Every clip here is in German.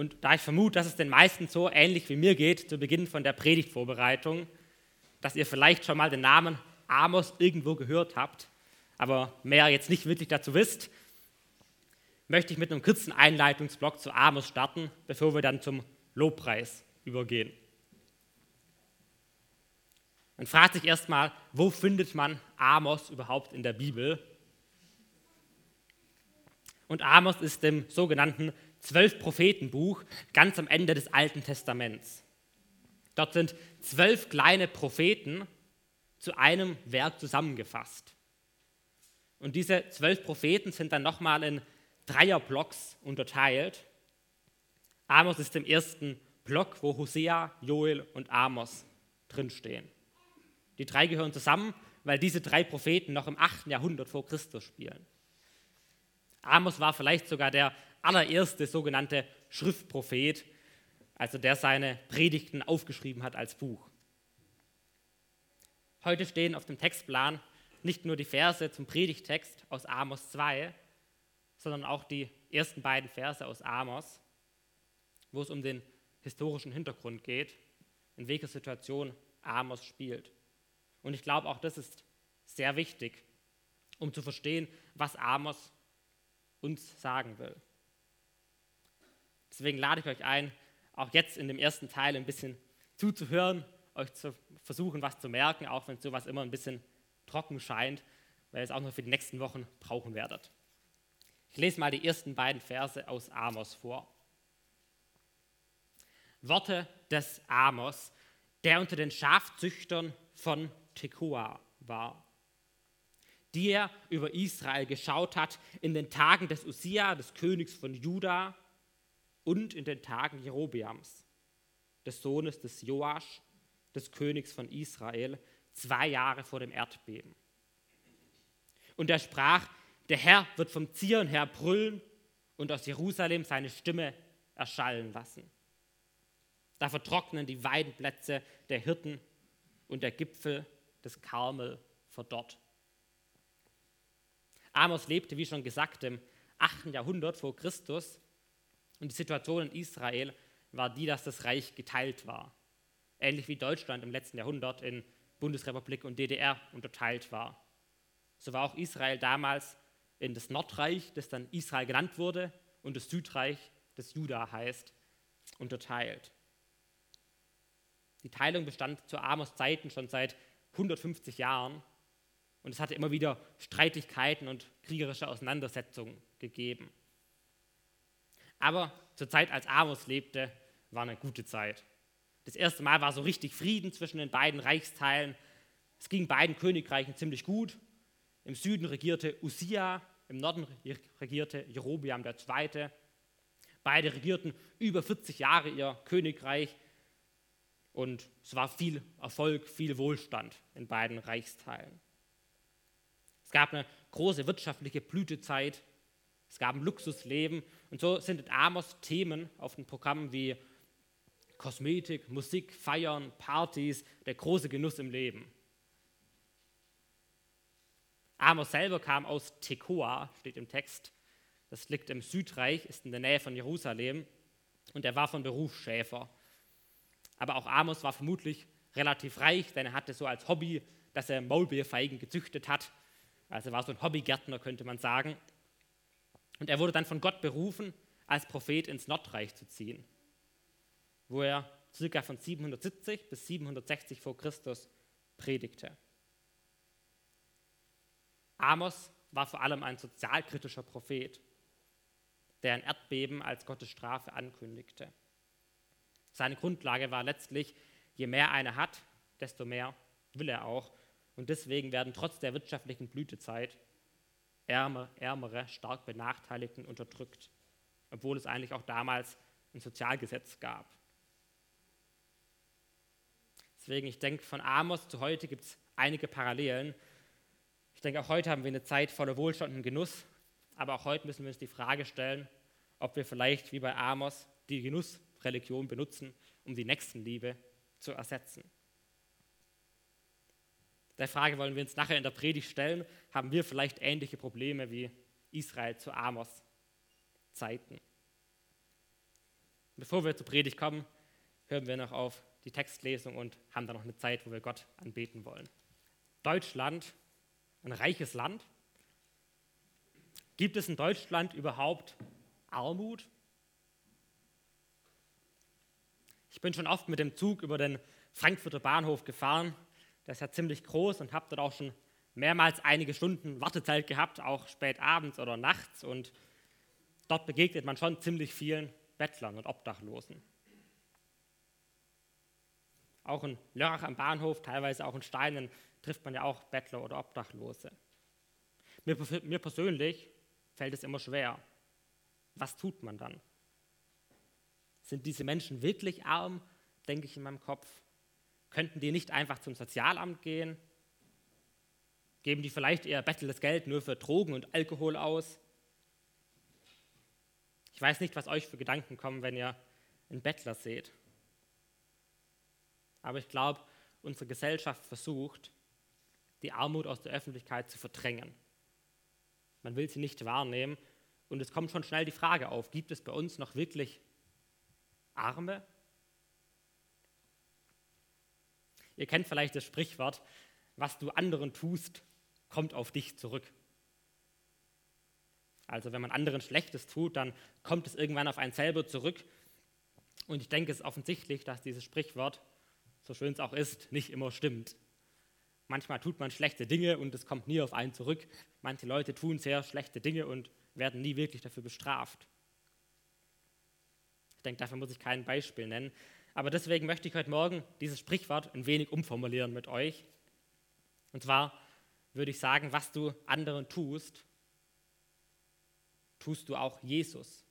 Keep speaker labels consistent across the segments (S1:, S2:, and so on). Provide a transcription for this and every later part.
S1: Und da ich vermute, dass es den meisten so ähnlich wie mir geht zu Beginn von der Predigtvorbereitung, dass ihr vielleicht schon mal den Namen Amos irgendwo gehört habt, aber mehr jetzt nicht wirklich dazu wisst, möchte ich mit einem kurzen Einleitungsblock zu Amos starten, bevor wir dann zum Lobpreis übergehen. Man fragt sich erstmal, wo findet man Amos überhaupt in der Bibel? Und Amos ist im sogenannten Zwölf-Propheten-Buch ganz am Ende des Alten Testaments. Dort sind zwölf kleine Propheten zu einem Werk zusammengefasst. Und diese zwölf Propheten sind dann nochmal in Dreierblocks unterteilt. Amos ist im ersten Block, wo Hosea, Joel und Amos drinstehen. Die drei gehören zusammen, weil diese drei Propheten noch im 8. Jahrhundert vor Christus spielen. Amos war vielleicht sogar der allererste sogenannte Schriftprophet, also der seine Predigten aufgeschrieben hat als Buch. Heute stehen auf dem Textplan nicht nur die Verse zum Predigtext aus Amos 2, sondern auch die ersten beiden Verse aus Amos, wo es um den historischen Hintergrund geht, in welcher Situation Amos spielt. Und ich glaube, auch das ist sehr wichtig, um zu verstehen, was Amos uns sagen will. Deswegen lade ich euch ein, auch jetzt in dem ersten Teil ein bisschen zuzuhören, euch zu versuchen, was zu merken, auch wenn sowas immer ein bisschen trocken scheint, weil ihr es auch noch für die nächsten Wochen brauchen werdet. Ich lese mal die ersten beiden Verse aus Amos vor. Worte des Amos, der unter den Schafzüchtern von Tekoa war, die er über Israel geschaut hat in den Tagen des Usia, des Königs von Juda, und in den Tagen Jerobeams, des Sohnes des Joasch, des Königs von Israel, zwei Jahre vor dem Erdbeben. Und er sprach, der Herr wird vom Zion her brüllen und aus Jerusalem seine Stimme erschallen lassen. Da vertrocknen die Weidenplätze der Hirten und der Gipfel des Karmel verdorrt. Amos lebte, wie schon gesagt, im 8. Jahrhundert vor Christus und die Situation in Israel war die, dass das Reich geteilt war. Ähnlich wie Deutschland im letzten Jahrhundert in Bundesrepublik und DDR unterteilt war. So war auch Israel damals in das Nordreich, das dann Israel genannt wurde, und das Südreich, das Juda heißt, unterteilt. Die Teilung bestand zu Amos Zeiten schon seit 150 Jahren und es hatte immer wieder Streitigkeiten und kriegerische Auseinandersetzungen gegeben. Aber zur Zeit, als Amos lebte, war eine gute Zeit. Das erste Mal war so richtig Frieden zwischen den beiden Reichsteilen. Es ging beiden Königreichen ziemlich gut. Im Süden regierte Usia, im Norden regierte Jerobiam II. Beide regierten über 40 Jahre ihr Königreich und es war viel Erfolg, viel Wohlstand in beiden Reichsteilen. Es gab eine große wirtschaftliche Blütezeit, es gab ein Luxusleben und so sind in Amos Themen auf den Programmen wie Kosmetik, Musik, Feiern, Partys, der große Genuss im Leben. Amos selber kam aus Tekoa, steht im Text. Das liegt im Südreich, ist in der Nähe von Jerusalem und er war von Beruf Schäfer. Aber auch Amos war vermutlich relativ reich, denn er hatte so als Hobby, dass er Maulbeerfeigen gezüchtet hat. Also war so ein Hobbygärtner, könnte man sagen. Und er wurde dann von Gott berufen, als Prophet ins Nordreich zu ziehen, wo er circa von 770 bis 760 vor Christus predigte. Amos war vor allem ein sozialkritischer Prophet, der ein Erdbeben als Gottes Strafe ankündigte. Seine Grundlage war letztlich, je mehr einer hat, desto mehr will er auch. Und deswegen werden trotz der wirtschaftlichen Blütezeit Ärmer, Ärmere, stark Benachteiligten unterdrückt, obwohl es eigentlich auch damals ein Sozialgesetz gab. Deswegen, ich denke, von Amos zu heute gibt es einige Parallelen. Ich denke, auch heute haben wir eine Zeit voller Wohlstand und Genuss, aber auch heute müssen wir uns die Frage stellen, ob wir vielleicht wie bei Amos die Genussreligion benutzen, um die Nächstenliebe zu ersetzen. Der Frage wollen wir uns nachher in der Predigt stellen. Haben wir vielleicht ähnliche Probleme wie Israel zu Amos Zeiten? Bevor wir zur Predigt kommen, hören wir noch auf die Textlesung und haben dann noch eine Zeit, wo wir Gott anbeten wollen. Deutschland, ein reiches Land. Gibt es in Deutschland überhaupt Armut? Ich bin schon oft mit dem Zug über den Frankfurter Bahnhof gefahren. Der ist ja ziemlich groß und habe dort auch schon mehrmals einige Stunden Wartezeit gehabt, auch spät abends oder nachts. Und dort begegnet man schon ziemlich vielen Bettlern und Obdachlosen. Auch in Lörrach am Bahnhof, teilweise auch in Steinen, trifft man ja auch Bettler oder Obdachlose. Mir, mir persönlich fällt es immer schwer. Was tut man dann? Sind diese Menschen wirklich arm, denke ich in meinem Kopf? Könnten die nicht einfach zum Sozialamt gehen? Geben die vielleicht eher betteltes Geld nur für Drogen und Alkohol aus? Ich weiß nicht, was euch für Gedanken kommen, wenn ihr einen Bettler seht. Aber ich glaube, unsere Gesellschaft versucht, die Armut aus der Öffentlichkeit zu verdrängen. Man will sie nicht wahrnehmen und es kommt schon schnell die Frage auf, gibt es bei uns noch wirklich Arme? Ihr kennt vielleicht das Sprichwort, was du anderen tust, kommt auf dich zurück. Also wenn man anderen Schlechtes tut, dann kommt es irgendwann auf einen selber zurück. Und ich denke, es ist offensichtlich, dass dieses Sprichwort, so schön es auch ist, nicht immer stimmt. Manchmal tut man schlechte Dinge und es kommt nie auf einen zurück. Manche Leute tun sehr schlechte Dinge und werden nie wirklich dafür bestraft. Ich denke, dafür muss ich kein Beispiel nennen. Aber deswegen möchte ich heute Morgen dieses Sprichwort ein wenig umformulieren mit euch. Und zwar würde ich sagen, was du anderen tust, tust du auch Jesus.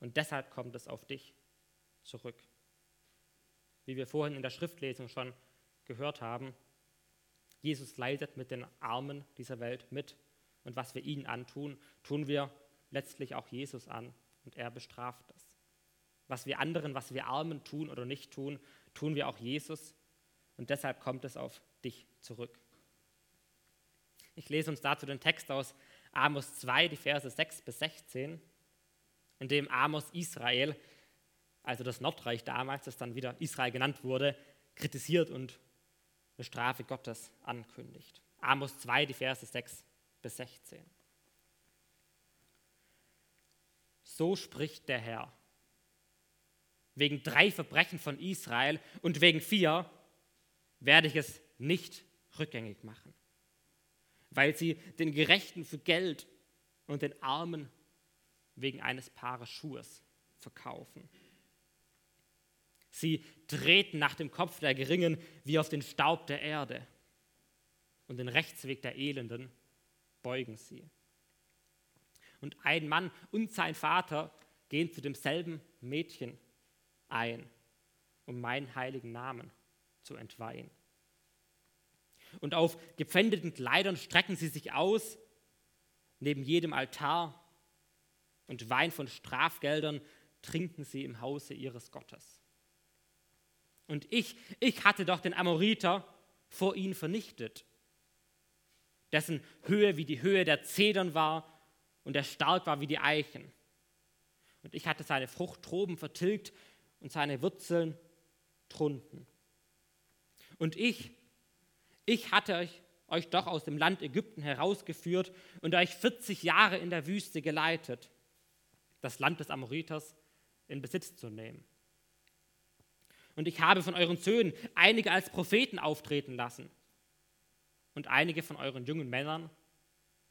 S1: Und deshalb kommt es auf dich zurück. Wie wir vorhin in der Schriftlesung schon gehört haben, Jesus leidet mit den Armen dieser Welt mit. Und was wir ihnen antun, tun wir letztlich auch Jesus an. Und er bestraft das. Was wir anderen, was wir Armen tun oder nicht tun, tun wir auch Jesus. Und deshalb kommt es auf dich zurück. Ich lese uns dazu den Text aus Amos 2, die Verse 6 bis 16, in dem Amos Israel, also das Nordreich damals, das dann wieder Israel genannt wurde, kritisiert und eine Strafe Gottes ankündigt. Amos 2, die Verse 6 bis 16. So spricht der Herr. Wegen drei Verbrechen von Israel und wegen vier werde ich es nicht rückgängig machen, weil sie den Gerechten für Geld und den Armen wegen eines Paares Schuhes verkaufen. Sie treten nach dem Kopf der Geringen wie auf den Staub der Erde. Und den Rechtsweg der Elenden beugen sie. Und ein Mann und sein Vater gehen zu demselben Mädchen ein, um meinen heiligen Namen zu entweihen. Und auf gepfändeten Kleidern strecken sie sich aus, neben jedem Altar, und Wein von Strafgeldern trinken sie im Hause ihres Gottes. Und ich, ich hatte doch den Amoriter vor ihnen vernichtet, dessen Höhe wie die Höhe der Zedern war und der stark war wie die Eichen. Und ich hatte seine Fruchttroben vertilgt und seine Wurzeln drunten. Und ich, ich hatte euch, euch doch aus dem Land Ägypten herausgeführt und euch 40 Jahre in der Wüste geleitet, das Land des Amoriters in Besitz zu nehmen. Und ich habe von euren Söhnen einige als Propheten auftreten lassen und einige von euren jungen Männern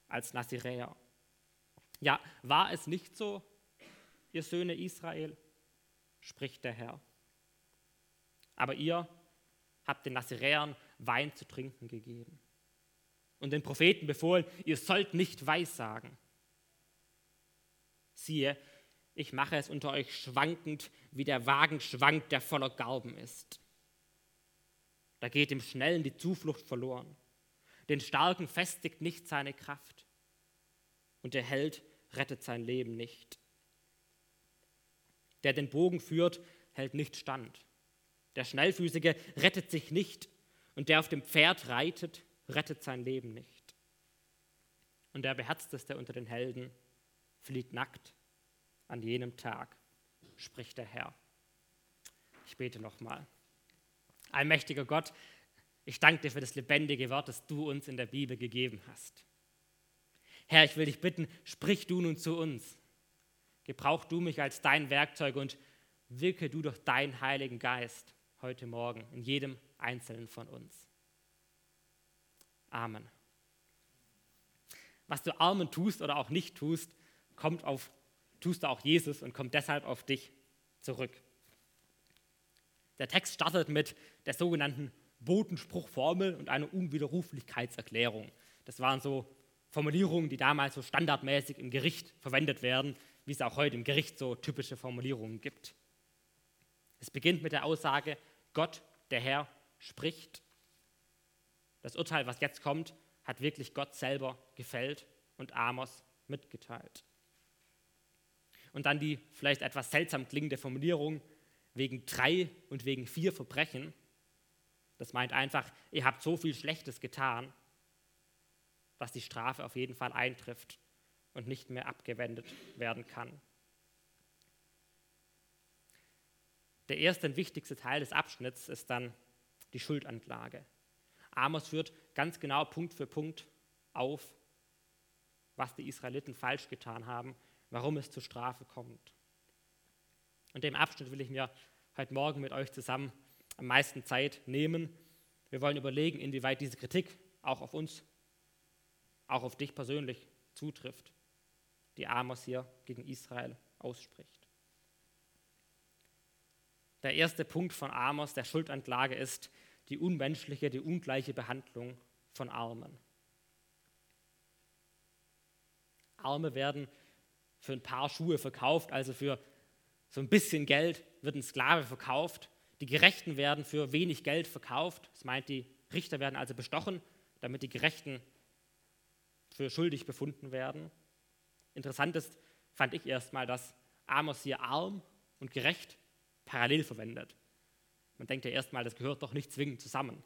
S1: als Naziräer. Ja, war es nicht so, ihr Söhne Israel, spricht der Herr. Aber ihr habt den Naziräern Wein zu trinken gegeben und den Propheten befohlen, ihr sollt nicht weissagen. Siehe, ich mache es unter euch schwankend, wie der Wagen schwankt, der voller Garben ist. Da geht dem Schnellen die Zuflucht verloren. Den Starken festigt nicht seine Kraft. Und der Held rettet sein Leben nicht. Der den Bogen führt, hält nicht stand. Der Schnellfüßige rettet sich nicht. Und der auf dem Pferd reitet, rettet sein Leben nicht. Und der Beherzteste unter den Helden fliegt nackt an jenem Tag, spricht der Herr. Ich bete nochmal. Allmächtiger Gott, ich danke dir für das lebendige Wort, das du uns in der Bibel gegeben hast. Herr, ich will dich bitten, sprich du nun zu uns. Gebrauch du mich als dein Werkzeug und wirke du durch deinen Heiligen Geist heute Morgen in jedem Einzelnen von uns. Amen. Was du Armen tust oder auch nicht tust, kommt auf, tust du auch Jesus und kommt deshalb auf dich zurück. Der Text startet mit der sogenannten Botenspruchformel und einer Unwiderruflichkeitserklärung. Das waren so Formulierungen, die damals so standardmäßig im Gericht verwendet werden, wie es auch heute im Gericht so typische Formulierungen gibt. Es beginnt mit der Aussage, Gott, der Herr, spricht. Das Urteil, was jetzt kommt, hat wirklich Gott selber gefällt und Amos mitgeteilt. Und dann die vielleicht etwas seltsam klingende Formulierung wegen drei und wegen vier Verbrechen. Das meint einfach, ihr habt so viel Schlechtes getan, dass die Strafe auf jeden Fall eintrifft und nicht mehr abgewendet werden kann. Der erste und wichtigste Teil des Abschnitts ist dann die Schuldanklage. Amos führt ganz genau Punkt für Punkt auf, was die Israeliten falsch getan haben, warum es zur Strafe kommt. Und dem Abschnitt will ich mir heute Morgen mit euch zusammen am meisten Zeit nehmen. Wir wollen überlegen, inwieweit diese Kritik auch auf uns, auch auf dich persönlich zutrifft, die Amos hier gegen Israel ausspricht. Der erste Punkt von Amos, der Schuldanklage, ist die unmenschliche, die ungleiche Behandlung von Armen. Arme werden für ein paar Schuhe verkauft, also für so ein bisschen Geld wird ein Sklave verkauft. Die Gerechten werden für wenig Geld verkauft. Das meint, die Richter werden also bestochen, damit die Gerechten für schuldig befunden werden. Interessant ist, fand ich erstmal, dass Amos hier arm und gerecht parallel verwendet. Man denkt ja erstmal, das gehört doch nicht zwingend zusammen.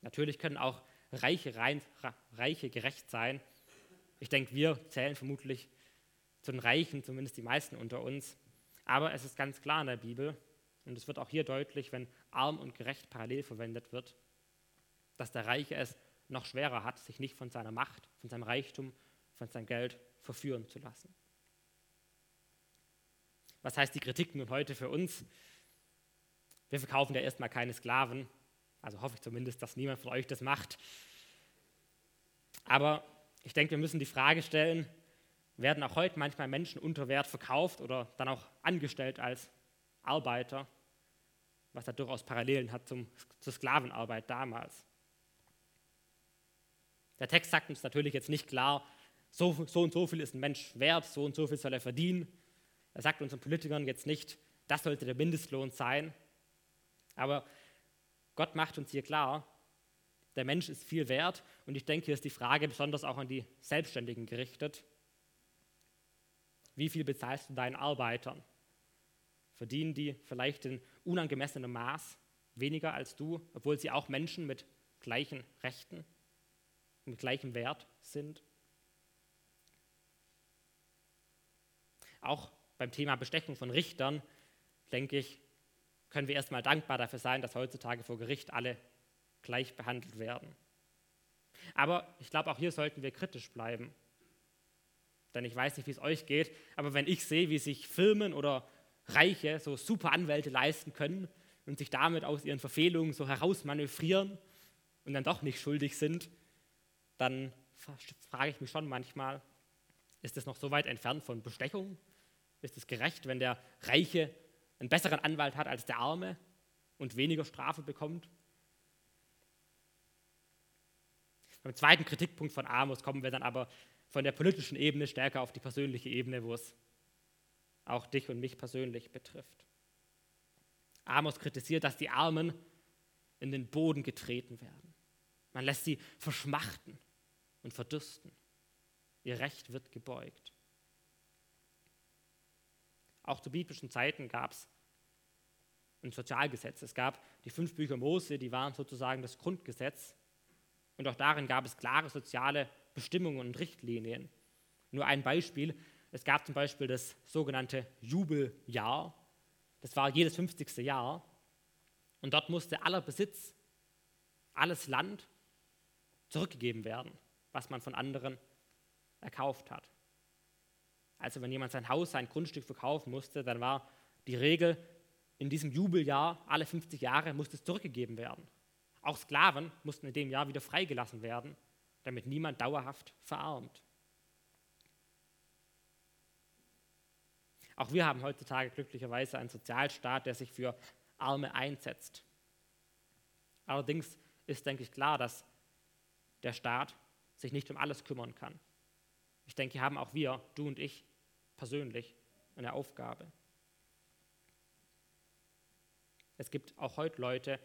S1: Natürlich können auch Reiche, rein, Reiche gerecht sein. Ich denke, wir zählen vermutlich zu den Reichen, zumindest die meisten unter uns. Aber es ist ganz klar in der Bibel, und es wird auch hier deutlich, wenn arm und gerecht parallel verwendet wird, dass der Reiche es noch schwerer hat, sich nicht von seiner Macht, von seinem Reichtum, von seinem Geld verführen zu lassen. Was heißt die Kritik nun heute für uns? Wir verkaufen ja erstmal keine Sklaven, also hoffe ich zumindest, dass niemand von euch das macht. Aber ich denke, wir müssen die Frage stellen, werden auch heute manchmal Menschen unter Wert verkauft oder dann auch angestellt als Arbeiter, was da durchaus Parallelen hat zum, zur Sklavenarbeit damals. Der Text sagt uns natürlich jetzt nicht klar, so, so und so viel ist ein Mensch wert, so und so viel soll er verdienen. Er sagt unseren Politikern jetzt nicht, das sollte der Mindestlohn sein. Aber Gott macht uns hier klar, der Mensch ist viel wert und ich denke, hier ist die Frage besonders auch an die Selbstständigen gerichtet. Wie viel bezahlst du deinen Arbeitern? Verdienen die vielleicht in unangemessenem Maß weniger als du, obwohl sie auch Menschen mit gleichen Rechten, mit gleichem Wert sind? Auch beim Thema Bestechung von Richtern, denke ich, können wir erstmal dankbar dafür sein, dass heutzutage vor Gericht alle gleich behandelt werden. Aber ich glaube, auch hier sollten wir kritisch bleiben. Denn ich weiß nicht, wie es euch geht, aber wenn ich sehe, wie sich Firmen oder Reiche so super Anwälte leisten können und sich damit aus ihren Verfehlungen so herausmanövrieren und dann doch nicht schuldig sind, dann frage ich mich schon manchmal, ist es noch so weit entfernt von Bestechung? Ist es gerecht, wenn der Reiche einen besseren Anwalt hat als der Arme und weniger Strafe bekommt? Beim zweiten Kritikpunkt von Amos kommen wir dann aber von der politischen Ebene stärker auf die persönliche Ebene, wo es auch dich und mich persönlich betrifft. Amos kritisiert, dass die Armen in den Boden getreten werden. Man lässt sie verschmachten und verdürsten. Ihr Recht wird gebeugt. Auch zu biblischen Zeiten gab es ein Sozialgesetz. Es gab die fünf Bücher Mose, die waren sozusagen das Grundgesetz. Und auch darin gab es klare soziale Bestimmungen und Richtlinien. Nur ein Beispiel. Es gab zum Beispiel das sogenannte Jubeljahr. Das war jedes 50. Jahr. Und dort musste aller Besitz, alles Land zurückgegeben werden, was man von anderen erkauft hat. Also wenn jemand sein Haus, sein Grundstück verkaufen musste, dann war die Regel, in diesem Jubeljahr, alle 50 Jahre, musste es zurückgegeben werden. Auch Sklaven mussten in dem Jahr wieder freigelassen werden, damit niemand dauerhaft verarmt. Auch wir haben heutzutage glücklicherweise einen Sozialstaat, der sich für Arme einsetzt. Allerdings ist, denke ich, klar, dass der Staat sich nicht um alles kümmern kann. Ich denke, hier haben auch wir, du und ich persönlich, eine Aufgabe. Es gibt auch heute Leute,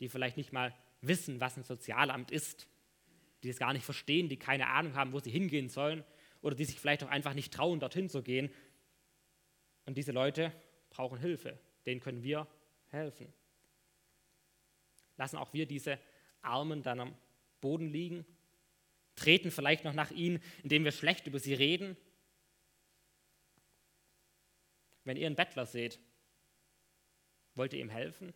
S1: die vielleicht nicht mal wissen, was ein Sozialamt ist, die es gar nicht verstehen, die keine Ahnung haben, wo sie hingehen sollen oder die sich vielleicht auch einfach nicht trauen, dorthin zu gehen. Und diese Leute brauchen Hilfe, denen können wir helfen. Lassen auch wir diese Armen dann am Boden liegen, treten vielleicht noch nach ihnen, indem wir schlecht über sie reden. Wenn ihr einen Bettler seht, wollt ihr ihm helfen?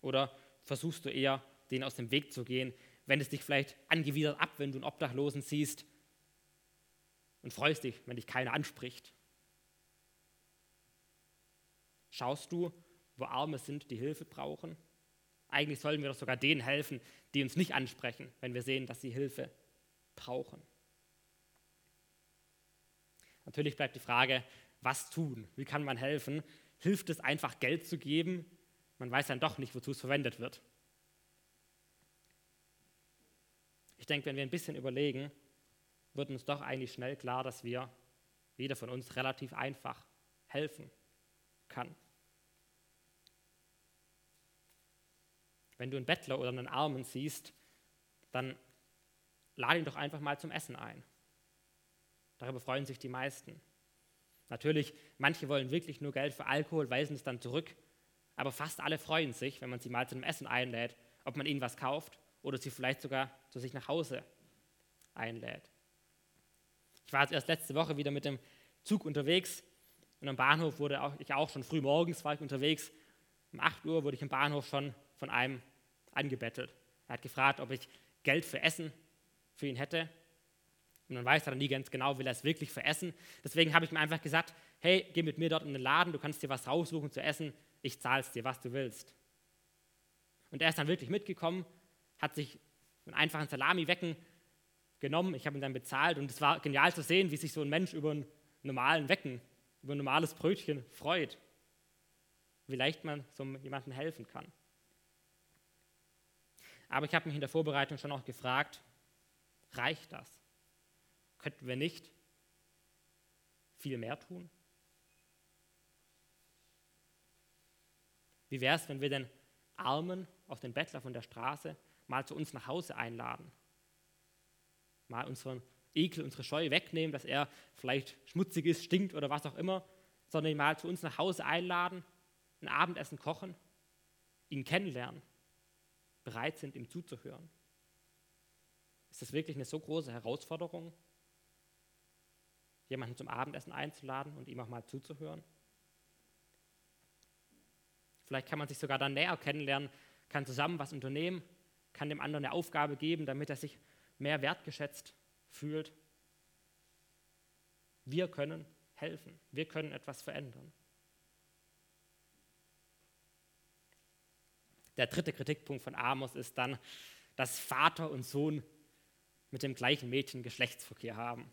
S1: Oder versuchst du eher, den aus dem Weg zu gehen, wenn es dich vielleicht angewidert ab, wenn du einen Obdachlosen siehst und freust dich, wenn dich keiner anspricht? Schaust du, wo Arme sind, die Hilfe brauchen? Eigentlich sollen wir doch sogar denen helfen, die uns nicht ansprechen, wenn wir sehen, dass sie Hilfe brauchen. Natürlich bleibt die Frage, was tun? Wie kann man helfen? Hilft es einfach, Geld zu geben? Man weiß dann doch nicht, wozu es verwendet wird. Ich denke, wenn wir ein bisschen überlegen, wird uns doch eigentlich schnell klar, dass wir, jeder von uns, relativ einfach helfen kann. Wenn du einen Bettler oder einen Armen siehst, dann lade ihn doch einfach mal zum Essen ein. Darüber freuen sich die meisten. Natürlich, manche wollen wirklich nur Geld für Alkohol, weisen es dann zurück, aber fast alle freuen sich, wenn man sie mal zum Essen einlädt, ob man ihnen was kauft oder sie vielleicht sogar zu sich nach Hause einlädt. Ich war jetzt erst letzte Woche wieder mit dem Zug unterwegs und am Bahnhof wurde auch, ich auch schon früh morgens war ich unterwegs. Um 8 Uhr wurde ich im Bahnhof schon von einem angebettelt. Er hat gefragt, ob ich Geld für Essen für ihn hätte. Und man weiß dann nie ganz genau, will er es wirklich für Essen. Deswegen habe ich ihm einfach gesagt, hey, geh mit mir dort in den Laden, du kannst dir was raussuchen zu essen, ich zahle es dir, was du willst. Und er ist dann wirklich mitgekommen, hat sich einen einfachen Salami-Wecken genommen, ich habe ihn dann bezahlt und es war genial zu sehen, wie sich so ein Mensch über einen normalen Wecken, über ein normales Brötchen freut. Wie leicht man so jemandem helfen kann. Aber ich habe mich in der Vorbereitung schon auch gefragt, reicht das? Könnten wir nicht viel mehr tun? Wie wäre es, wenn wir den Armen auf den Bettler von der Straße mal zu uns nach Hause einladen? Mal unseren Ekel, unsere Scheu wegnehmen, dass er vielleicht schmutzig ist, stinkt oder was auch immer, sondern ihn mal zu uns nach Hause einladen, ein Abendessen kochen, ihn kennenlernen bereit sind, ihm zuzuhören? Ist das wirklich eine so große Herausforderung, jemanden zum Abendessen einzuladen und ihm auch mal zuzuhören? Vielleicht kann man sich sogar dann näher kennenlernen, kann zusammen was unternehmen, kann dem anderen eine Aufgabe geben, damit er sich mehr wertgeschätzt fühlt. Wir können helfen, wir können etwas verändern. Der dritte Kritikpunkt von Amos ist dann, dass Vater und Sohn mit dem gleichen Mädchen Geschlechtsverkehr haben.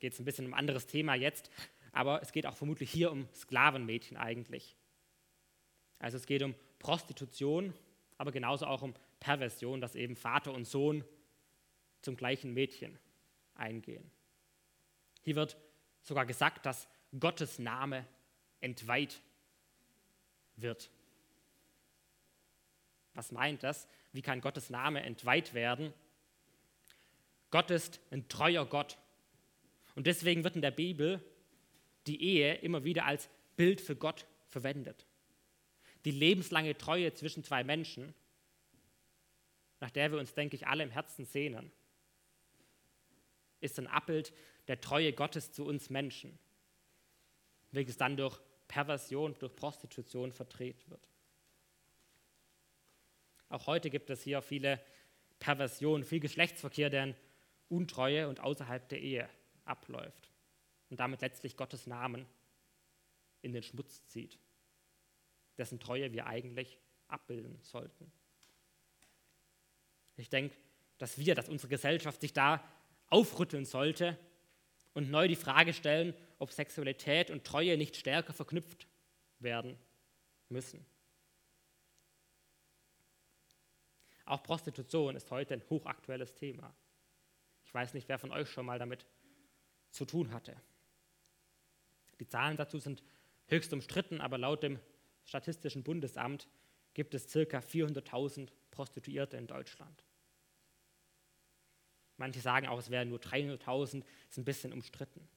S1: Geht es ein bisschen um ein anderes Thema jetzt, aber es geht auch vermutlich hier um Sklavenmädchen eigentlich. Also es geht um Prostitution, aber genauso auch um Perversion, dass eben Vater und Sohn zum gleichen Mädchen eingehen. Hier wird sogar gesagt, dass Gottes Name entweiht wird. Was meint das? Wie kann Gottes Name entweiht werden? Gott ist ein treuer Gott. Und deswegen wird in der Bibel die Ehe immer wieder als Bild für Gott verwendet. Die lebenslange Treue zwischen zwei Menschen, nach der wir uns, denke ich, alle im Herzen sehnen. ist ein Abbild der Treue Gottes zu uns Menschen, welches dann durch Perversion, durch Prostitution verdreht wird. Auch heute gibt es hier viele Perversionen, viel Geschlechtsverkehr, der in Untreue und außerhalb der Ehe abläuft und damit letztlich Gottes Namen in den Schmutz zieht, dessen Treue wir eigentlich abbilden sollten. Ich denke, dass wir, dass unsere Gesellschaft sich da aufrütteln sollte und neu die Frage stellen, ob Sexualität und Treue nicht stärker verknüpft werden müssen. Auch Prostitution ist heute ein hochaktuelles Thema. Ich weiß nicht, wer von euch schon mal damit zu tun hatte. Die Zahlen dazu sind höchst umstritten, aber laut dem Statistischen Bundesamt gibt es ca. 400.000 Prostituierte in Deutschland. Manche sagen auch, es wären nur 300.000, ist ein bisschen umstritten.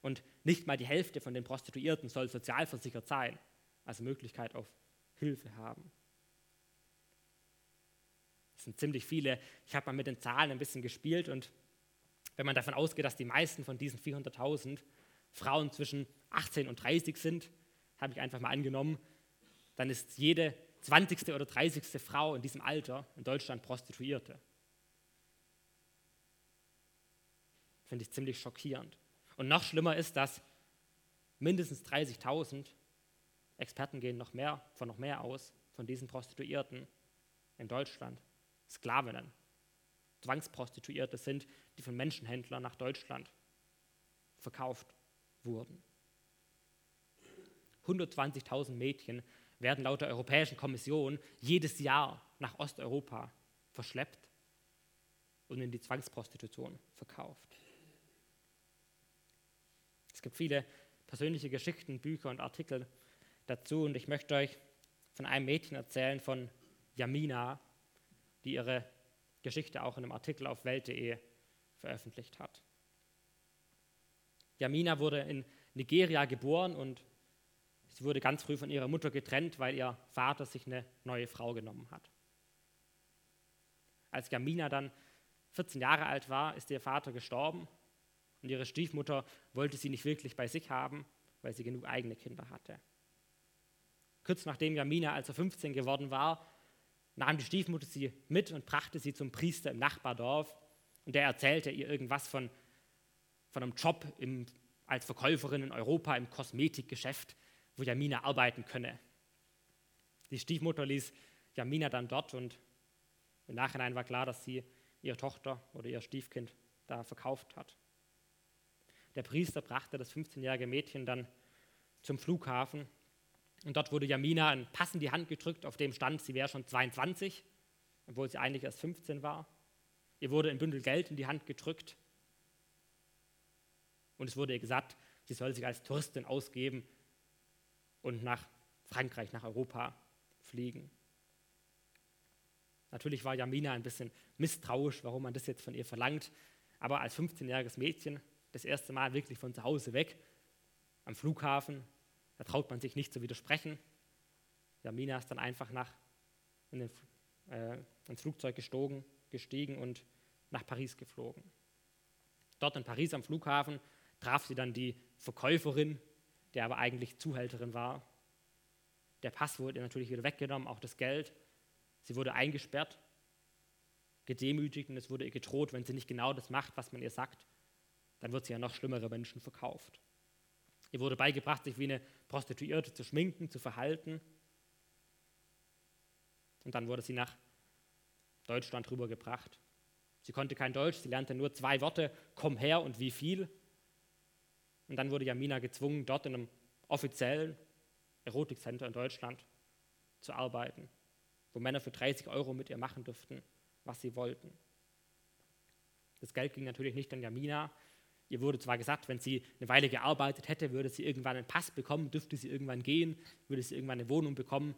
S1: Und nicht mal die Hälfte von den Prostituierten soll sozialversichert sein, also Möglichkeit auf Hilfe haben. Das sind ziemlich viele. Ich habe mal mit den Zahlen ein bisschen gespielt und wenn man davon ausgeht, dass die meisten von diesen 400.000 Frauen zwischen 18 und 30 sind, habe ich einfach mal angenommen, dann ist jede 20. oder 30. Frau in diesem Alter in Deutschland Prostituierte. Finde ich ziemlich schockierend. Und noch schlimmer ist, dass mindestens 30.000 Experten gehen noch mehr, von noch mehr aus, von diesen Prostituierten in Deutschland Sklavinnen, Zwangsprostituierte sind, die von Menschenhändlern nach Deutschland verkauft wurden. 120.000 Mädchen werden laut der Europäischen Kommission jedes Jahr nach Osteuropa verschleppt und in die Zwangsprostitution verkauft. Es gibt viele persönliche Geschichten, Bücher und Artikel dazu und ich möchte euch von einem Mädchen erzählen, von Yamina, die ihre Geschichte auch in einem Artikel auf Welt.de veröffentlicht hat. Yamina wurde in Nigeria geboren und sie wurde ganz früh von ihrer Mutter getrennt, weil ihr Vater sich eine neue Frau genommen hat. Als Yamina dann 14 Jahre alt war, ist ihr Vater gestorben und ihre Stiefmutter wollte sie nicht wirklich bei sich haben, weil sie genug eigene Kinder hatte. Kurz nachdem Jamina, als er 15 geworden war, nahm die Stiefmutter sie mit und brachte sie zum Priester im Nachbardorf und der erzählte ihr irgendwas von, von einem Job im, als Verkäuferin in Europa im Kosmetikgeschäft, wo Jamina arbeiten könne. Die Stiefmutter ließ Jamina dann dort und im Nachhinein war klar, dass sie ihre Tochter oder ihr Stiefkind da verkauft hat. Der Priester brachte das 15-jährige Mädchen dann zum Flughafen und dort wurde Jamina ein Pass in die Hand gedrückt, auf dem stand, sie wäre schon 22, obwohl sie eigentlich erst 15 war. Ihr wurde ein Bündel Geld in die Hand gedrückt und es wurde ihr gesagt, sie soll sich als Touristin ausgeben und nach Frankreich, nach Europa fliegen. Natürlich war Jamina ein bisschen misstrauisch, warum man das jetzt von ihr verlangt, aber als 15-jähriges Mädchen das erste Mal wirklich von zu Hause weg, am Flughafen, da traut man sich nicht zu widersprechen. Jamina ist dann einfach nach, in den, äh, ins Flugzeug gestogen, gestiegen und nach Paris geflogen. Dort in Paris am Flughafen traf sie dann die Verkäuferin, der aber eigentlich Zuhälterin war. Der Pass wurde ihr natürlich wieder weggenommen, auch das Geld. Sie wurde eingesperrt, gedemütigt und es wurde ihr gedroht, wenn sie nicht genau das macht, was man ihr sagt, dann wird sie ja noch schlimmere Menschen verkauft. Ihr wurde beigebracht, sich wie eine Prostituierte zu schminken, zu verhalten. Und dann wurde sie nach Deutschland rübergebracht. Sie konnte kein Deutsch, sie lernte nur zwei Worte, komm her und wie viel. Und dann wurde Jamina gezwungen, dort in einem offiziellen Erotikcenter in Deutschland zu arbeiten, wo Männer für 30 Euro mit ihr machen durften, was sie wollten. Das Geld ging natürlich nicht an Jamina, Ihr wurde zwar gesagt, wenn sie eine Weile gearbeitet hätte, würde sie irgendwann einen Pass bekommen, dürfte sie irgendwann gehen, würde sie irgendwann eine Wohnung bekommen,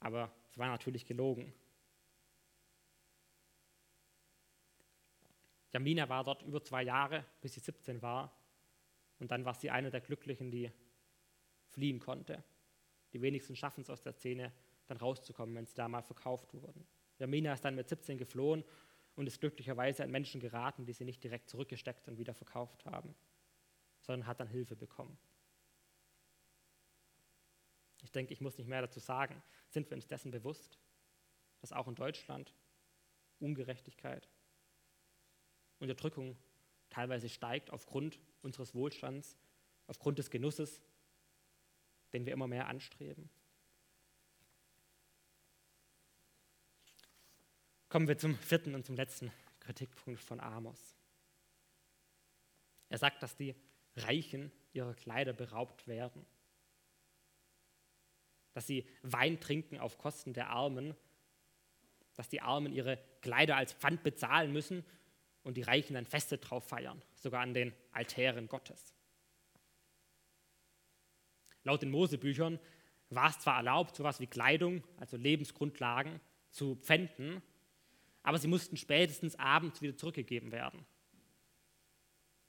S1: aber es war natürlich gelogen. Jamina war dort über zwei Jahre, bis sie 17 war. Und dann war sie eine der Glücklichen, die fliehen konnte. Die wenigsten schaffen es aus der Szene, dann rauszukommen, wenn sie da mal verkauft wurden. Jamina ist dann mit 17 geflohen und ist glücklicherweise an Menschen geraten, die sie nicht direkt zurückgesteckt und wieder verkauft haben, sondern hat dann Hilfe bekommen. Ich denke, ich muss nicht mehr dazu sagen. Sind wir uns dessen bewusst, dass auch in Deutschland Ungerechtigkeit, Unterdrückung teilweise steigt aufgrund unseres Wohlstands, aufgrund des Genusses, den wir immer mehr anstreben? Kommen wir zum vierten und zum letzten Kritikpunkt von Amos. Er sagt, dass die Reichen ihrer Kleider beraubt werden, dass sie Wein trinken auf Kosten der Armen, dass die Armen ihre Kleider als Pfand bezahlen müssen und die Reichen dann Feste drauf feiern, sogar an den Altären Gottes. Laut den Mosebüchern war es zwar erlaubt, sowas wie Kleidung, also Lebensgrundlagen, zu pfänden, aber sie mussten spätestens abends wieder zurückgegeben werden,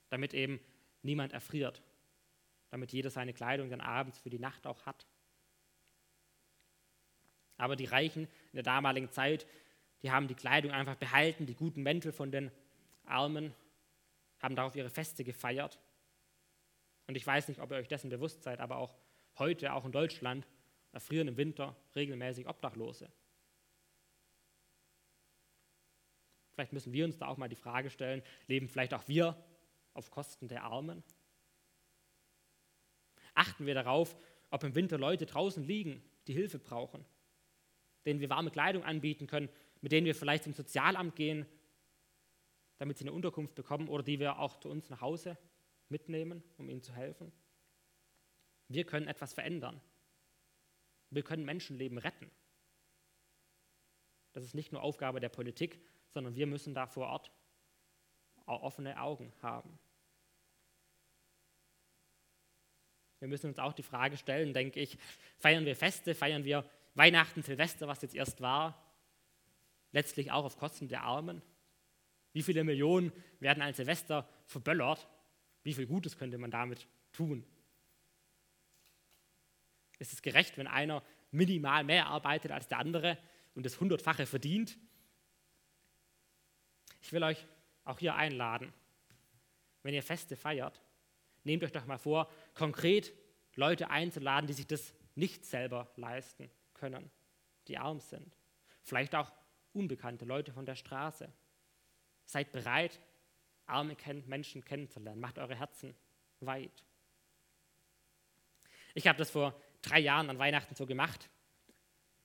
S1: damit eben niemand erfriert, damit jeder seine Kleidung dann abends für die Nacht auch hat. Aber die Reichen in der damaligen Zeit, die haben die Kleidung einfach behalten, die guten Mäntel von den Armen, haben darauf ihre Feste gefeiert. Und ich weiß nicht, ob ihr euch dessen bewusst seid, aber auch heute, auch in Deutschland, erfrieren im Winter regelmäßig Obdachlose. Vielleicht müssen wir uns da auch mal die Frage stellen, leben vielleicht auch wir auf Kosten der Armen? Achten wir darauf, ob im Winter Leute draußen liegen, die Hilfe brauchen, denen wir warme Kleidung anbieten können, mit denen wir vielleicht zum Sozialamt gehen, damit sie eine Unterkunft bekommen oder die wir auch zu uns nach Hause mitnehmen, um ihnen zu helfen? Wir können etwas verändern. Wir können Menschenleben retten. Das ist nicht nur Aufgabe der Politik, sondern wir müssen da vor Ort offene Augen haben. Wir müssen uns auch die Frage stellen, denke ich, feiern wir Feste, feiern wir Weihnachten, Silvester, was jetzt erst war, letztlich auch auf Kosten der Armen? Wie viele Millionen werden an Silvester verböllert? Wie viel Gutes könnte man damit tun? Ist es gerecht, wenn einer minimal mehr arbeitet als der andere und das hundertfache verdient? Ich will euch auch hier einladen, wenn ihr Feste feiert, nehmt euch doch mal vor, konkret Leute einzuladen, die sich das nicht selber leisten können, die arm sind. Vielleicht auch unbekannte Leute von der Straße. Seid bereit, arme Menschen kennenzulernen. Macht eure Herzen weit. Ich habe das vor drei Jahren an Weihnachten so gemacht.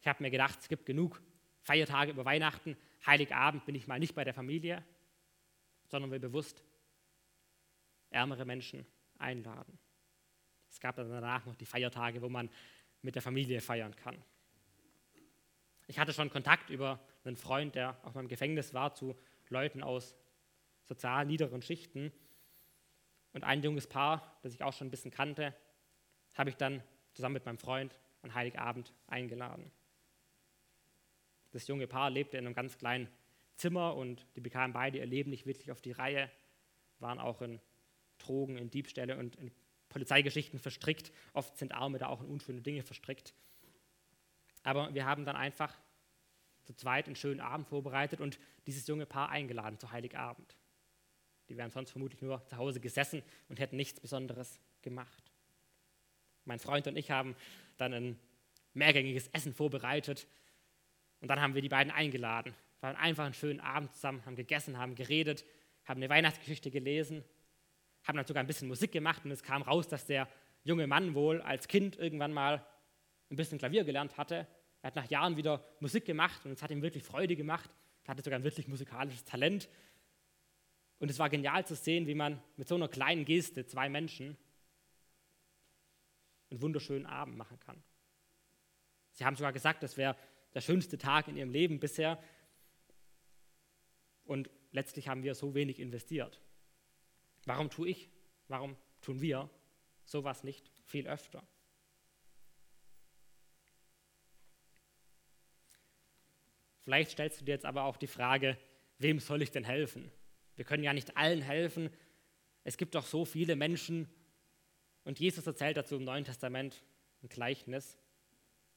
S1: Ich habe mir gedacht, es gibt genug Feiertage über Weihnachten. Heiligabend bin ich mal nicht bei der Familie, sondern will bewusst ärmere Menschen einladen. Es gab dann danach noch die Feiertage, wo man mit der Familie feiern kann. Ich hatte schon Kontakt über einen Freund, der auch mal im Gefängnis war, zu Leuten aus sozial niederen Schichten. Und ein junges Paar, das ich auch schon ein bisschen kannte, habe ich dann zusammen mit meinem Freund an Heiligabend eingeladen. Das junge Paar lebte in einem ganz kleinen Zimmer und die bekamen beide ihr Leben nicht wirklich auf die Reihe, waren auch in Drogen, in Diebstähle und in Polizeigeschichten verstrickt. Oft sind Arme da auch in unschöne Dinge verstrickt. Aber wir haben dann einfach zu zweit einen schönen Abend vorbereitet und dieses junge Paar eingeladen zu Heiligabend. Die wären sonst vermutlich nur zu Hause gesessen und hätten nichts Besonderes gemacht. Mein Freund und ich haben dann ein mehrgängiges Essen vorbereitet und dann haben wir die beiden eingeladen. Wir waren einfach einen schönen Abend zusammen, haben gegessen, haben geredet, haben eine Weihnachtsgeschichte gelesen, haben dann sogar ein bisschen Musik gemacht und es kam raus, dass der junge Mann wohl als Kind irgendwann mal ein bisschen Klavier gelernt hatte. Er hat nach Jahren wieder Musik gemacht und es hat ihm wirklich Freude gemacht. Er hatte sogar ein wirklich musikalisches Talent. Und es war genial zu sehen, wie man mit so einer kleinen Geste zwei Menschen einen wunderschönen Abend machen kann. Sie haben sogar gesagt, das wäre der schönste Tag in ihrem Leben bisher. Und letztlich haben wir so wenig investiert. Warum tue ich, warum tun wir sowas nicht viel öfter? Vielleicht stellst du dir jetzt aber auch die Frage, wem soll ich denn helfen? Wir können ja nicht allen helfen. Es gibt doch so viele Menschen. Und Jesus erzählt dazu im Neuen Testament ein Gleichnis,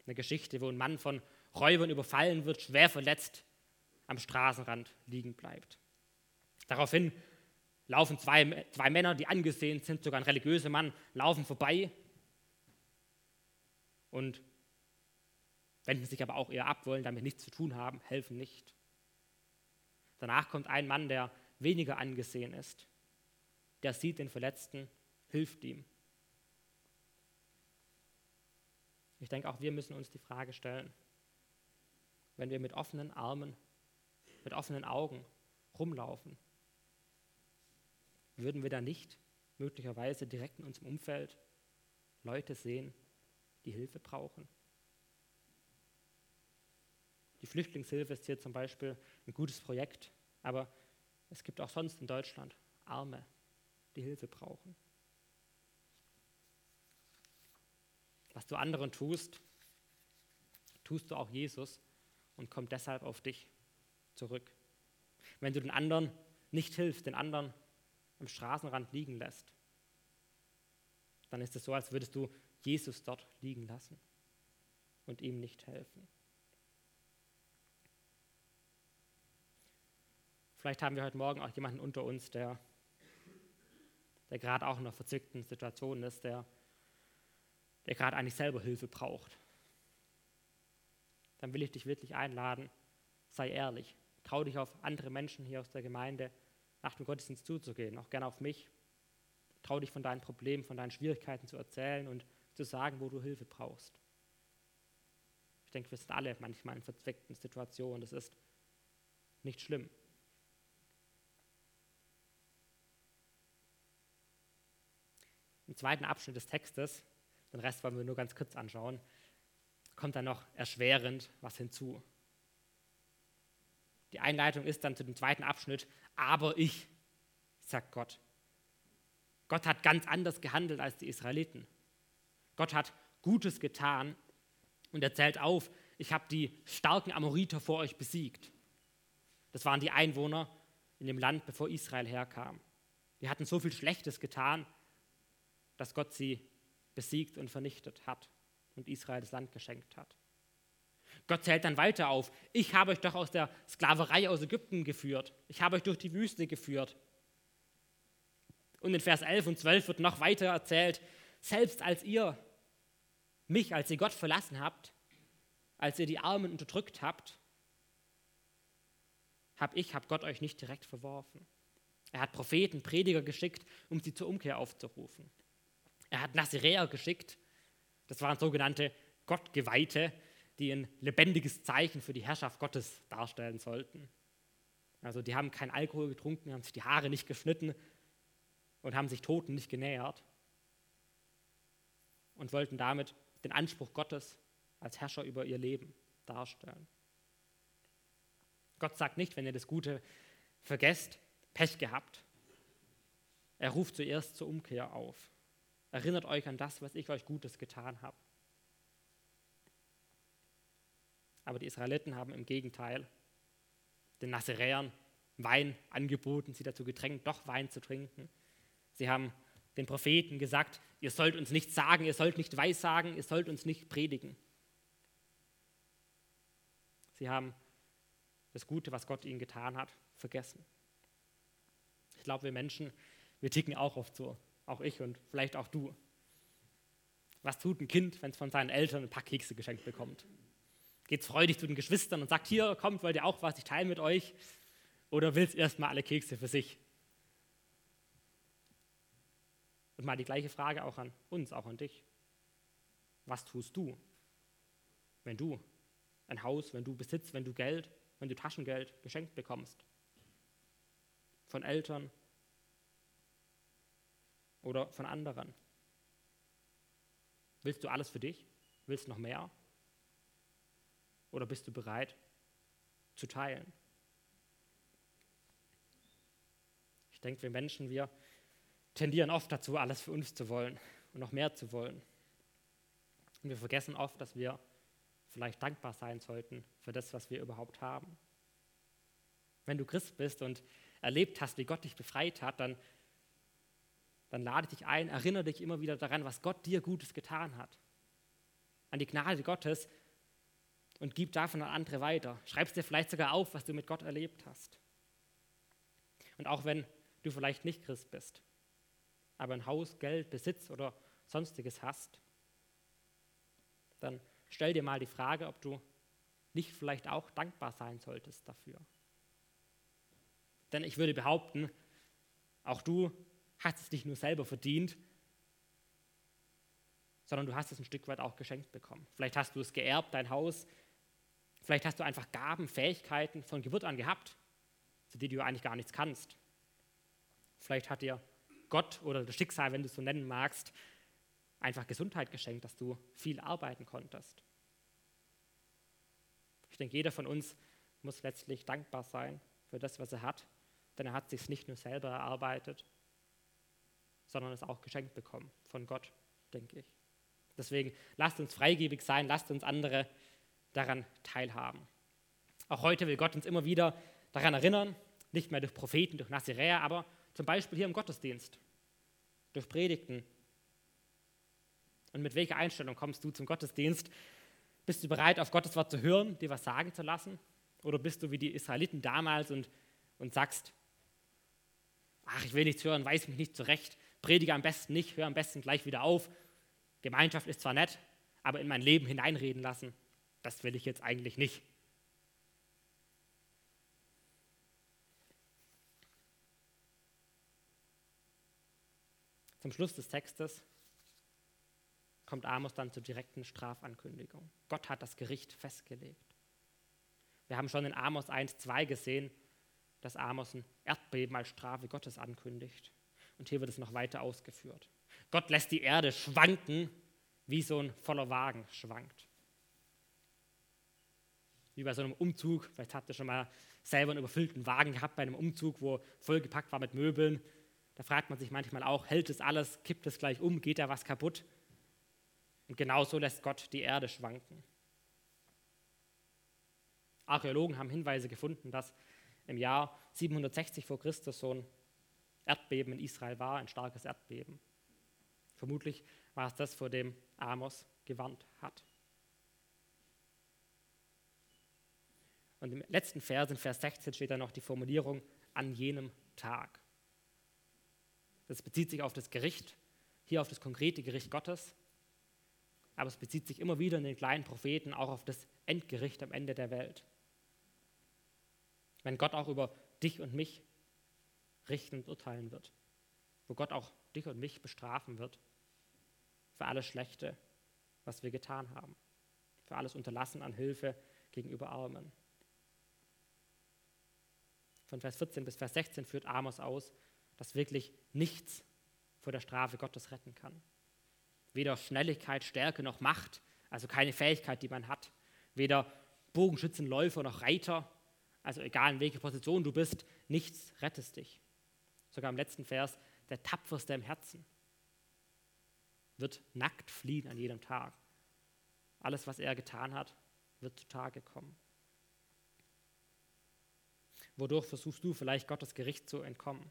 S1: eine Geschichte, wo ein Mann von Räubern überfallen wird, schwer verletzt, am Straßenrand liegen bleibt. Daraufhin laufen zwei, zwei Männer, die angesehen sind, sogar ein religiöser Mann, laufen vorbei und wenden sich aber auch eher ab, wollen damit nichts zu tun haben, helfen nicht. Danach kommt ein Mann, der weniger angesehen ist. Der sieht den Verletzten, hilft ihm. Ich denke, auch wir müssen uns die Frage stellen, wenn wir mit offenen Armen, mit offenen Augen rumlaufen, würden wir da nicht möglicherweise direkt in unserem Umfeld Leute sehen, die Hilfe brauchen? Die Flüchtlingshilfe ist hier zum Beispiel ein gutes Projekt, aber es gibt auch sonst in Deutschland Arme, die Hilfe brauchen. Was du anderen tust, tust du auch Jesus und kommt deshalb auf dich zurück. Wenn du den anderen nicht hilfst, den anderen am Straßenrand liegen lässt, dann ist es so, als würdest du Jesus dort liegen lassen und ihm nicht helfen. Vielleicht haben wir heute Morgen auch jemanden unter uns, der, der gerade auch in einer verzwickten Situation ist, der, der gerade eigentlich selber Hilfe braucht. Dann will ich dich wirklich einladen, sei ehrlich, trau dich auf andere Menschen hier aus der Gemeinde nach dem Gottesdienst zuzugehen, auch gerne auf mich. Trau dich von deinen Problemen, von deinen Schwierigkeiten zu erzählen und zu sagen, wo du Hilfe brauchst. Ich denke, wir sind alle manchmal in verzwickten Situationen. Das ist nicht schlimm. Im zweiten Abschnitt des Textes, den Rest wollen wir nur ganz kurz anschauen, kommt dann noch erschwerend was hinzu. Die Einleitung ist dann zu dem zweiten Abschnitt, aber ich, sagt Gott. Gott hat ganz anders gehandelt als die Israeliten. Gott hat Gutes getan und er zählt auf, ich habe die starken Amoriter vor euch besiegt. Das waren die Einwohner in dem Land, bevor Israel herkam. Die hatten so viel Schlechtes getan, dass Gott sie besiegt und vernichtet hat und Israel das Land geschenkt hat. Gott zählt dann weiter auf, ich habe euch doch aus der Sklaverei aus Ägypten geführt, ich habe euch durch die Wüste geführt. Und in Vers 11 und 12 wird noch weiter erzählt, selbst als ihr mich, als ihr Gott verlassen habt, als ihr die Armen unterdrückt habt, habe ich, habe Gott euch nicht direkt verworfen. Er hat Propheten, Prediger geschickt, um sie zur Umkehr aufzurufen. Er hat Naziräer geschickt. Das waren sogenannte Gottgeweihte, die ein lebendiges Zeichen für die Herrschaft Gottes darstellen sollten. Also die haben keinen Alkohol getrunken, haben sich die Haare nicht geschnitten und haben sich Toten nicht genähert und wollten damit den Anspruch Gottes als Herrscher über ihr Leben darstellen. Gott sagt nicht, wenn ihr das Gute vergesst, Pech gehabt. Er ruft zuerst zur Umkehr auf. Erinnert euch an das, was ich euch Gutes getan habe. Aber die Israeliten haben im Gegenteil den Naziräern Wein angeboten, sie dazu gedrängt, doch Wein zu trinken. Sie haben den Propheten gesagt, ihr sollt uns nichts sagen, ihr sollt nicht weissagen, ihr sollt uns nicht predigen. Sie haben das Gute, was Gott ihnen getan hat, vergessen. Ich glaube, wir Menschen, wir ticken auch oft so auch ich und vielleicht auch du. Was tut ein Kind, wenn es von seinen Eltern ein paar Kekse geschenkt bekommt? Geht es freudig zu den Geschwistern und sagt, hier, kommt, wollt ihr auch was, ich teile mit euch? Oder will es erstmal alle Kekse für sich? Und mal die gleiche Frage auch an uns, auch an dich. Was tust du, wenn du ein Haus, wenn du Besitz, wenn du Geld, wenn du Taschengeld geschenkt bekommst? Von Eltern, oder von anderen? Willst du alles für dich? Willst du noch mehr? Oder bist du bereit zu teilen? Ich denke, wir Menschen, wir tendieren oft dazu, alles für uns zu wollen und noch mehr zu wollen. Und wir vergessen oft, dass wir vielleicht dankbar sein sollten für das, was wir überhaupt haben. Wenn du Christ bist und erlebt hast, wie Gott dich befreit hat, dann dann lade dich ein, erinnere dich immer wieder daran, was Gott dir Gutes getan hat. An die Gnade Gottes und gib davon an andere weiter. Schreib es dir vielleicht sogar auf, was du mit Gott erlebt hast. Und auch wenn du vielleicht nicht Christ bist, aber ein Haus, Geld, Besitz oder sonstiges hast, dann stell dir mal die Frage, ob du nicht vielleicht auch dankbar sein solltest dafür. Denn ich würde behaupten, auch du hast es nicht nur selber verdient, sondern du hast es ein Stück weit auch geschenkt bekommen. Vielleicht hast du es geerbt, dein Haus. Vielleicht hast du einfach Gaben, Fähigkeiten von Geburt an gehabt, zu denen du eigentlich gar nichts kannst. Vielleicht hat dir Gott oder das Schicksal, wenn du es so nennen magst, einfach Gesundheit geschenkt, dass du viel arbeiten konntest. Ich denke, jeder von uns muss letztlich dankbar sein für das, was er hat, denn er hat sich nicht nur selber erarbeitet, sondern es auch geschenkt bekommen von Gott, denke ich. Deswegen lasst uns freigebig sein, lasst uns andere daran teilhaben. Auch heute will Gott uns immer wieder daran erinnern, nicht mehr durch Propheten, durch Naziräer, aber zum Beispiel hier im Gottesdienst, durch Predigten. Und mit welcher Einstellung kommst du zum Gottesdienst? Bist du bereit, auf Gottes Wort zu hören, dir was sagen zu lassen? Oder bist du wie die Israeliten damals und, und sagst, ach, ich will nichts hören, weiß mich nicht zurecht, predige am besten nicht, höre am besten gleich wieder auf. Gemeinschaft ist zwar nett, aber in mein Leben hineinreden lassen, das will ich jetzt eigentlich nicht. Zum Schluss des Textes kommt Amos dann zur direkten Strafankündigung. Gott hat das Gericht festgelegt. Wir haben schon in Amos 1,2 gesehen, dass Amos ein Erdbeben als Strafe Gottes ankündigt. Und hier wird es noch weiter ausgeführt. Gott lässt die Erde schwanken, wie so ein voller Wagen schwankt. Wie bei so einem Umzug, vielleicht habt ihr schon mal selber einen überfüllten Wagen gehabt bei einem Umzug, wo vollgepackt war mit Möbeln. Da fragt man sich manchmal auch, hält es alles, kippt es gleich um, geht da was kaputt? Und genauso lässt Gott die Erde schwanken. Archäologen haben Hinweise gefunden, dass im Jahr 760 vor Christus so ein Erdbeben in Israel war, ein starkes Erdbeben. Vermutlich war es das, vor dem Amos gewarnt hat. Und im letzten Vers, in Vers 16, steht dann noch die Formulierung an jenem Tag. Das bezieht sich auf das Gericht, hier auf das konkrete Gericht Gottes, aber es bezieht sich immer wieder in den kleinen Propheten auch auf das Endgericht am Ende der Welt. Wenn Gott auch über dich und mich richten und urteilen wird, wo Gott auch dich und mich bestrafen wird für alles Schlechte, was wir getan haben, für alles Unterlassen an Hilfe gegenüber Armen. Von Vers 14 bis Vers 16 führt Amos aus, dass wirklich nichts vor der Strafe Gottes retten kann. Weder Schnelligkeit, Stärke noch Macht, also keine Fähigkeit, die man hat. Weder Bogenschützenläufer noch Reiter, also egal in welcher Position du bist, nichts rettest dich. Sogar im letzten Vers, der tapferste im Herzen wird nackt fliehen an jedem Tag. Alles, was er getan hat, wird zutage kommen. Wodurch versuchst du vielleicht Gottes Gericht zu entkommen?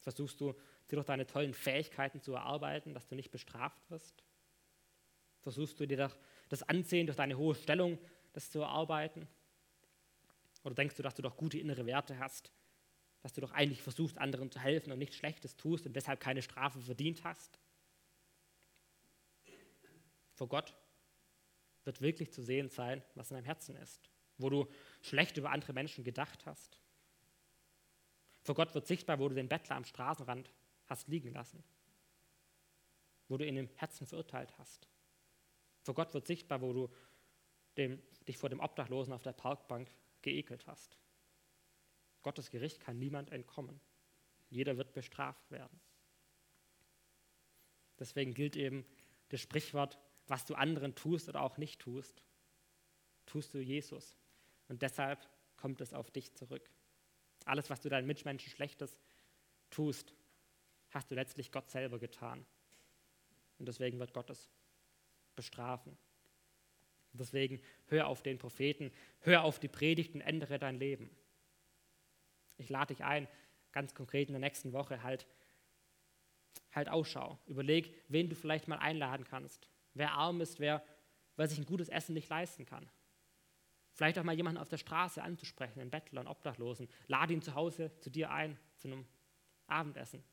S1: Versuchst du, dir durch deine tollen Fähigkeiten zu erarbeiten, dass du nicht bestraft wirst? Versuchst du dir das Ansehen durch deine hohe Stellung, das zu erarbeiten? Oder denkst du, dass du doch gute innere Werte hast, dass du doch eigentlich versuchst, anderen zu helfen und nichts Schlechtes tust und deshalb keine Strafe verdient hast? Vor Gott wird wirklich zu sehen sein, was in deinem Herzen ist, wo du schlecht über andere Menschen gedacht hast. Vor Gott wird sichtbar, wo du den Bettler am Straßenrand hast liegen lassen, wo du ihn im Herzen verurteilt hast. Vor Gott wird sichtbar, wo du dem, dich vor dem Obdachlosen auf der Parkbank geekelt hast. Gottes Gericht kann niemand entkommen. Jeder wird bestraft werden. Deswegen gilt eben das Sprichwort, was du anderen tust oder auch nicht tust, tust du Jesus. Und deshalb kommt es auf dich zurück. Alles, was du deinen Mitmenschen Schlechtes tust, hast du letztlich Gott selber getan. Und deswegen wird Gott es bestrafen. Und deswegen hör auf den Propheten, hör auf die Predigten, ändere dein Leben. Ich lade dich ein, ganz konkret in der nächsten Woche halt, halt Ausschau. Überleg, wen du vielleicht mal einladen kannst, wer arm ist, wer, wer sich ein gutes Essen nicht leisten kann. Vielleicht auch mal jemanden auf der Straße anzusprechen, einen Bettler, einen Obdachlosen. Lade ihn zu Hause zu dir ein, zu einem Abendessen.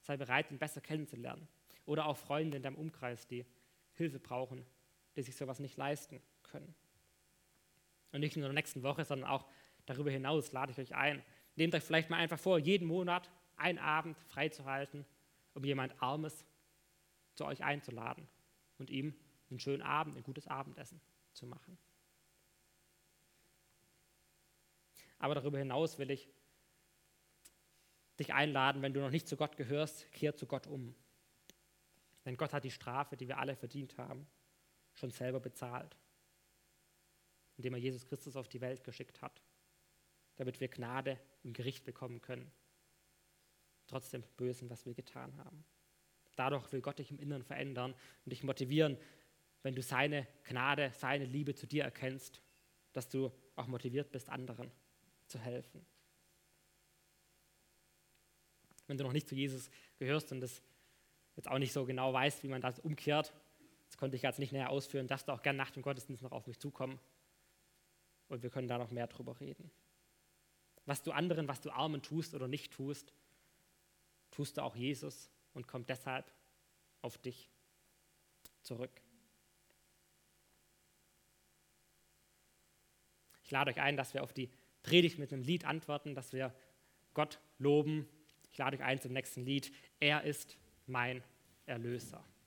S1: Sei bereit, ihn besser kennenzulernen. Oder auch Freunde in deinem Umkreis, die Hilfe brauchen, die sich sowas nicht leisten können. Und nicht nur in der nächsten Woche, sondern auch darüber hinaus lade ich euch ein. Nehmt euch vielleicht mal einfach vor, jeden Monat einen Abend freizuhalten, um jemand Armes zu euch einzuladen und ihm einen schönen Abend, ein gutes Abendessen zu machen. Aber darüber hinaus will ich dich einladen, wenn du noch nicht zu Gott gehörst, kehr zu Gott um. Denn Gott hat die Strafe, die wir alle verdient haben, schon selber bezahlt, indem er Jesus Christus auf die Welt geschickt hat, damit wir Gnade im Gericht bekommen können, trotz dem Bösen, was wir getan haben. Dadurch will Gott dich im Inneren verändern und dich motivieren, wenn du seine Gnade, seine Liebe zu dir erkennst, dass du auch motiviert bist, anderen zu helfen. Wenn du noch nicht zu Jesus gehörst und das jetzt auch nicht so genau weißt, wie man das umkehrt, das konnte ich jetzt nicht näher ausführen, darfst du auch gerne nach dem Gottesdienst noch auf mich zukommen und wir können da noch mehr drüber reden. Was du anderen, was du Armen tust oder nicht tust, tust du auch Jesus und kommt deshalb auf dich zurück. Ich lade euch ein, dass wir auf die Predigt mit einem Lied antworten, dass wir Gott loben. Ich lade euch ein zum nächsten Lied. Er ist mein Erlöser.